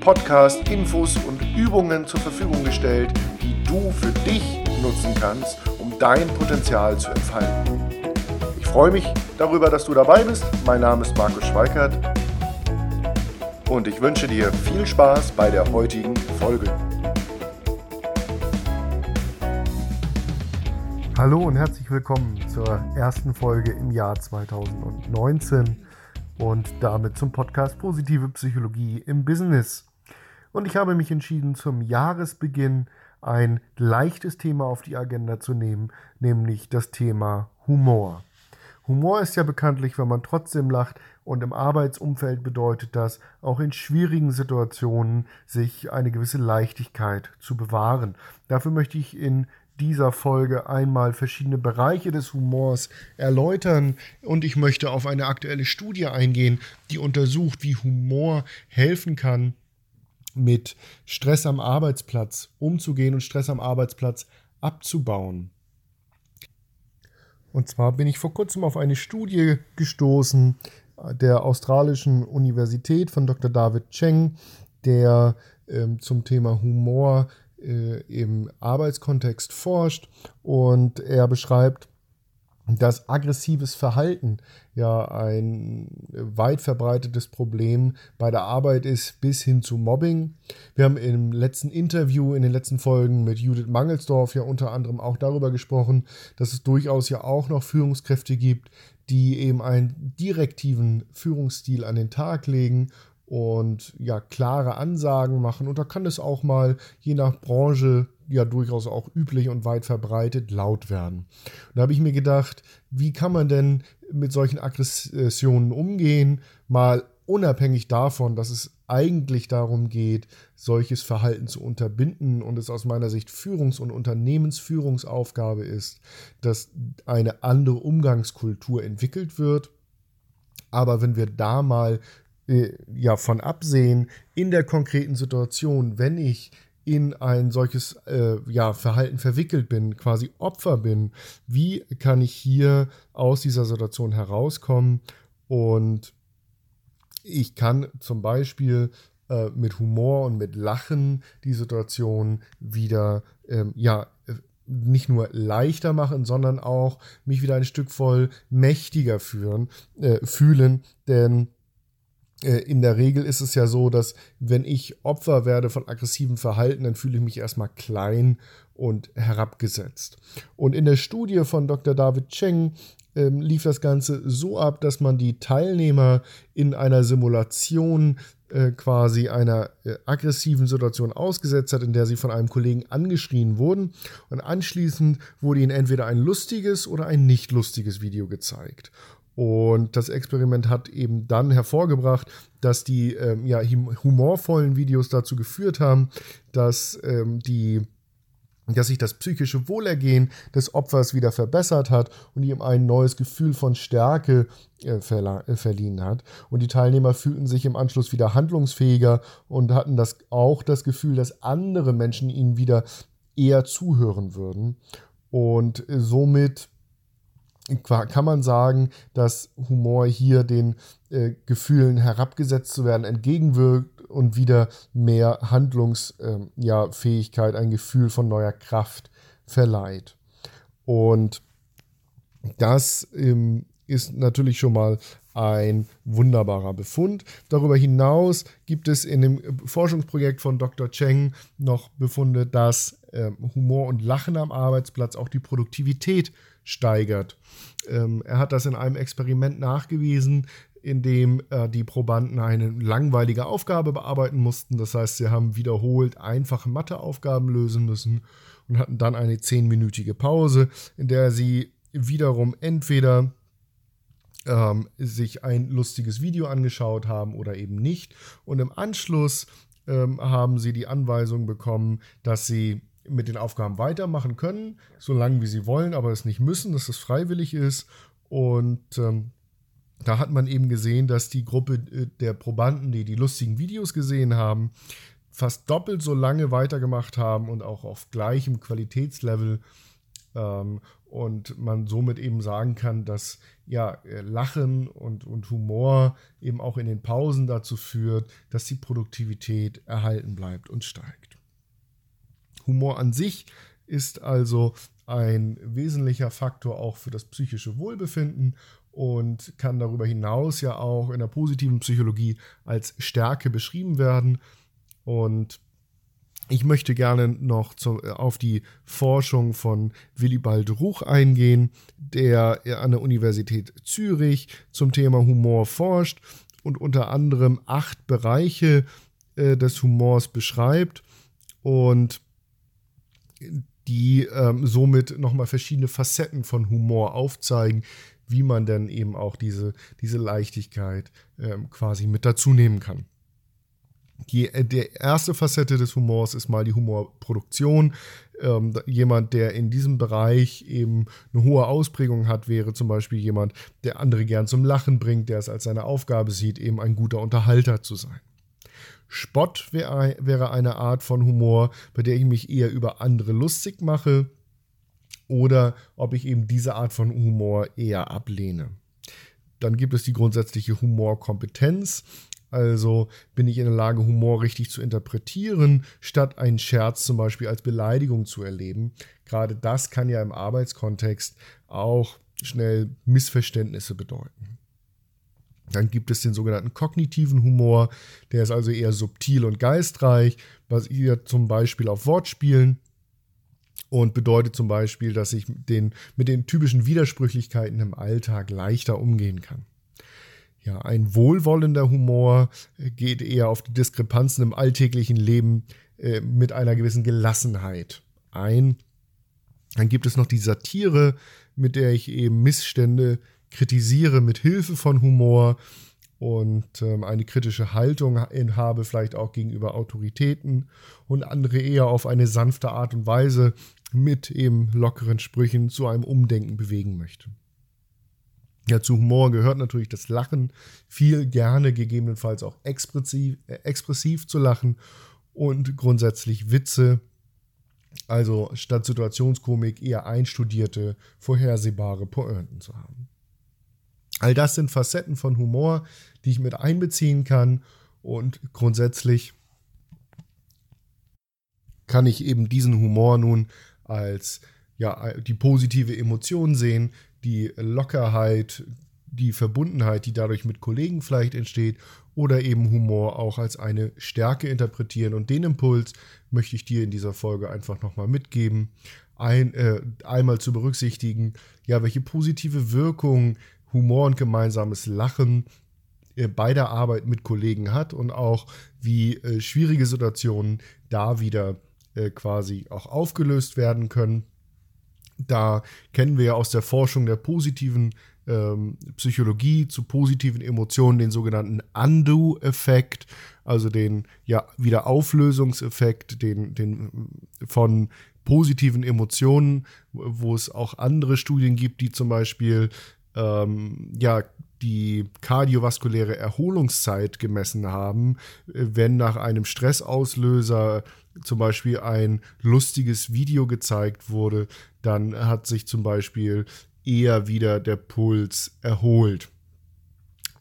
Podcast Infos und Übungen zur Verfügung gestellt, du für dich nutzen kannst, um dein Potenzial zu entfalten. Ich freue mich darüber, dass du dabei bist. Mein Name ist Markus Schweikert und ich wünsche dir viel Spaß bei der heutigen Folge. Hallo und herzlich willkommen zur ersten Folge im Jahr 2019 und damit zum Podcast Positive Psychologie im Business. Und ich habe mich entschieden, zum Jahresbeginn ein leichtes Thema auf die Agenda zu nehmen, nämlich das Thema Humor. Humor ist ja bekanntlich, wenn man trotzdem lacht und im Arbeitsumfeld bedeutet das, auch in schwierigen Situationen sich eine gewisse Leichtigkeit zu bewahren. Dafür möchte ich in dieser Folge einmal verschiedene Bereiche des Humors erläutern und ich möchte auf eine aktuelle Studie eingehen, die untersucht, wie Humor helfen kann, mit Stress am Arbeitsplatz umzugehen und Stress am Arbeitsplatz abzubauen. Und zwar bin ich vor kurzem auf eine Studie gestoßen der australischen Universität von Dr. David Cheng, der ähm, zum Thema Humor äh, im Arbeitskontext forscht. Und er beschreibt dass aggressives Verhalten ja ein weit verbreitetes Problem bei der Arbeit ist, bis hin zu Mobbing. Wir haben im letzten Interview, in den letzten Folgen mit Judith Mangelsdorf ja unter anderem auch darüber gesprochen, dass es durchaus ja auch noch Führungskräfte gibt, die eben einen direktiven Führungsstil an den Tag legen und ja klare Ansagen machen. Und da kann es auch mal je nach Branche ja durchaus auch üblich und weit verbreitet laut werden. Und da habe ich mir gedacht, wie kann man denn mit solchen Aggressionen umgehen? Mal unabhängig davon, dass es eigentlich darum geht, solches Verhalten zu unterbinden und es aus meiner Sicht Führungs- und Unternehmensführungsaufgabe ist, dass eine andere Umgangskultur entwickelt wird. Aber wenn wir da mal äh, ja von absehen, in der konkreten Situation, wenn ich in ein solches äh, ja, Verhalten verwickelt bin, quasi Opfer bin, wie kann ich hier aus dieser Situation herauskommen? Und ich kann zum Beispiel äh, mit Humor und mit Lachen die Situation wieder ähm, ja, nicht nur leichter machen, sondern auch mich wieder ein Stück voll mächtiger führen, äh, fühlen, denn äh, in der Regel ist es ja so, dass wenn ich Opfer werde von aggressivem Verhalten, dann fühle ich mich erstmal klein und herabgesetzt. Und in der Studie von Dr. David Cheng ähm, lief das Ganze so ab, dass man die Teilnehmer in einer Simulation äh, quasi einer äh, aggressiven Situation ausgesetzt hat, in der sie von einem Kollegen angeschrien wurden. Und anschließend wurde ihnen entweder ein lustiges oder ein nicht lustiges Video gezeigt. Und das Experiment hat eben dann hervorgebracht, dass die ähm, ja, humorvollen Videos dazu geführt haben, dass ähm, die dass sich das psychische Wohlergehen des Opfers wieder verbessert hat und ihm ein neues Gefühl von Stärke äh, äh, verliehen hat. Und die Teilnehmer fühlten sich im Anschluss wieder handlungsfähiger und hatten das auch das Gefühl, dass andere Menschen ihnen wieder eher zuhören würden. Und somit kann man sagen, dass Humor hier den äh, Gefühlen herabgesetzt zu werden entgegenwirkt und wieder mehr Handlungsfähigkeit, ähm, ja, ein Gefühl von neuer Kraft verleiht. Und das ähm, ist natürlich schon mal ein wunderbarer Befund. Darüber hinaus gibt es in dem Forschungsprojekt von Dr. Cheng noch Befunde, dass äh, Humor und Lachen am Arbeitsplatz auch die Produktivität steigert. Ähm, er hat das in einem Experiment nachgewiesen, in dem äh, die Probanden eine langweilige Aufgabe bearbeiten mussten. Das heißt, sie haben wiederholt einfache Matheaufgaben lösen müssen und hatten dann eine zehnminütige Pause, in der sie wiederum entweder ähm, sich ein lustiges Video angeschaut haben oder eben nicht. Und im Anschluss ähm, haben sie die Anweisung bekommen, dass sie mit den Aufgaben weitermachen können, solange wie sie wollen, aber es nicht müssen, dass es freiwillig ist. Und ähm, da hat man eben gesehen, dass die Gruppe äh, der Probanden, die die lustigen Videos gesehen haben, fast doppelt so lange weitergemacht haben und auch auf gleichem Qualitätslevel. Ähm, und man somit eben sagen kann, dass ja äh, Lachen und, und Humor eben auch in den Pausen dazu führt, dass die Produktivität erhalten bleibt und steigt. Humor an sich ist also ein wesentlicher Faktor auch für das psychische Wohlbefinden und kann darüber hinaus ja auch in der positiven Psychologie als Stärke beschrieben werden. Und ich möchte gerne noch zu, auf die Forschung von Willibald Ruch eingehen, der an der Universität Zürich zum Thema Humor forscht und unter anderem acht Bereiche äh, des Humors beschreibt und die ähm, somit nochmal verschiedene Facetten von Humor aufzeigen, wie man dann eben auch diese, diese Leichtigkeit ähm, quasi mit dazu nehmen kann. Die, äh, die erste Facette des Humors ist mal die Humorproduktion. Ähm, jemand, der in diesem Bereich eben eine hohe Ausprägung hat, wäre zum Beispiel jemand, der andere gern zum Lachen bringt, der es als seine Aufgabe sieht, eben ein guter Unterhalter zu sein. Spott wär, wäre eine Art von Humor, bei der ich mich eher über andere lustig mache oder ob ich eben diese Art von Humor eher ablehne. Dann gibt es die grundsätzliche Humorkompetenz. Also bin ich in der Lage, Humor richtig zu interpretieren, statt einen Scherz zum Beispiel als Beleidigung zu erleben. Gerade das kann ja im Arbeitskontext auch schnell Missverständnisse bedeuten. Dann gibt es den sogenannten kognitiven Humor, der ist also eher subtil und geistreich, basiert zum Beispiel auf Wortspielen und bedeutet zum Beispiel, dass ich den, mit den typischen Widersprüchlichkeiten im Alltag leichter umgehen kann. Ja, ein wohlwollender Humor äh, geht eher auf die Diskrepanzen im alltäglichen Leben äh, mit einer gewissen Gelassenheit ein. Dann gibt es noch die Satire, mit der ich eben Missstände kritisiere mit Hilfe von Humor und ähm, eine kritische Haltung habe, vielleicht auch gegenüber Autoritäten und andere eher auf eine sanfte Art und Weise mit eben lockeren Sprüchen zu einem Umdenken bewegen möchte. Ja, zu Humor gehört natürlich das Lachen, viel gerne, gegebenenfalls auch expressiv, äh, expressiv zu lachen und grundsätzlich Witze, also statt Situationskomik eher einstudierte, vorhersehbare Pointen zu haben. All das sind Facetten von Humor, die ich mit einbeziehen kann und grundsätzlich kann ich eben diesen Humor nun als ja, die positive Emotion sehen, die Lockerheit, die Verbundenheit, die dadurch mit Kollegen vielleicht entsteht, oder eben Humor auch als eine Stärke interpretieren. Und den Impuls möchte ich dir in dieser Folge einfach nochmal mitgeben. Ein, äh, einmal zu berücksichtigen, ja, welche positive Wirkung Humor und gemeinsames Lachen äh, bei der Arbeit mit Kollegen hat und auch wie äh, schwierige Situationen da wieder äh, quasi auch aufgelöst werden können. Da kennen wir ja aus der Forschung der positiven ähm, Psychologie zu positiven Emotionen den sogenannten Undo-Effekt, also den ja Wiederauflösungseffekt, den, den von positiven Emotionen, wo es auch andere Studien gibt, die zum Beispiel ähm, ja die kardiovaskuläre Erholungszeit gemessen haben, wenn nach einem Stressauslöser zum Beispiel ein lustiges Video gezeigt wurde, dann hat sich zum Beispiel eher wieder der Puls erholt.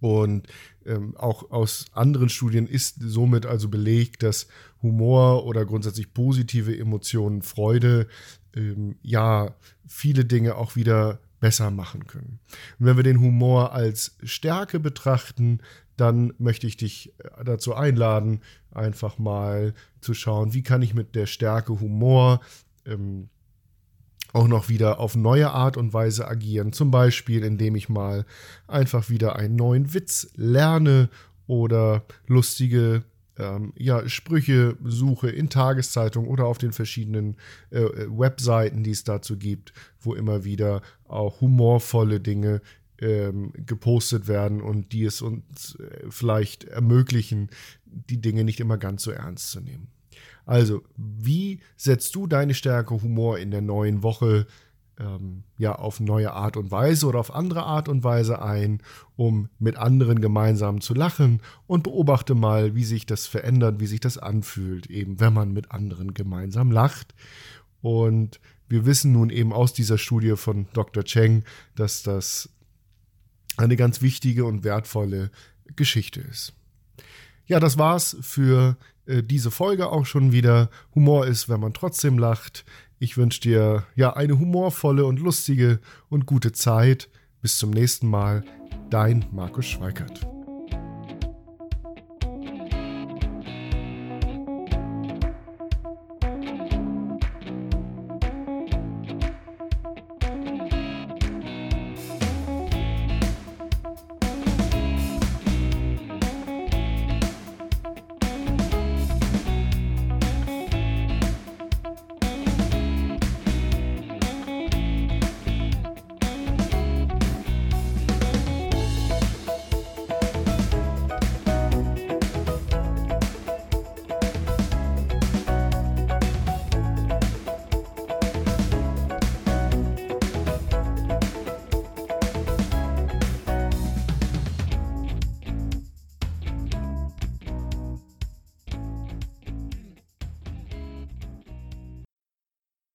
Und ähm, auch aus anderen Studien ist somit also belegt, dass Humor oder grundsätzlich positive Emotionen, Freude, ähm, ja, viele Dinge auch wieder besser machen können. Und wenn wir den Humor als Stärke betrachten, dann möchte ich dich äh, dazu einladen, einfach mal zu schauen, wie kann ich mit der Stärke Humor ähm, auch noch wieder auf neue Art und Weise agieren. Zum Beispiel, indem ich mal einfach wieder einen neuen Witz lerne oder lustige ähm, ja, Sprüche suche in Tageszeitungen oder auf den verschiedenen äh, Webseiten, die es dazu gibt, wo immer wieder auch humorvolle Dinge ähm, gepostet werden und die es uns äh, vielleicht ermöglichen, die Dinge nicht immer ganz so ernst zu nehmen. Also, wie setzt du deine Stärke Humor in der neuen Woche ähm, ja auf neue Art und Weise oder auf andere Art und Weise ein, um mit anderen gemeinsam zu lachen und beobachte mal, wie sich das verändert, wie sich das anfühlt, eben wenn man mit anderen gemeinsam lacht. Und wir wissen nun eben aus dieser Studie von Dr. Cheng, dass das eine ganz wichtige und wertvolle Geschichte ist. Ja, das war's für äh, diese Folge auch schon wieder. Humor ist, wenn man trotzdem lacht. Ich wünsche dir ja eine humorvolle und lustige und gute Zeit. Bis zum nächsten Mal. Dein Markus Schweikert.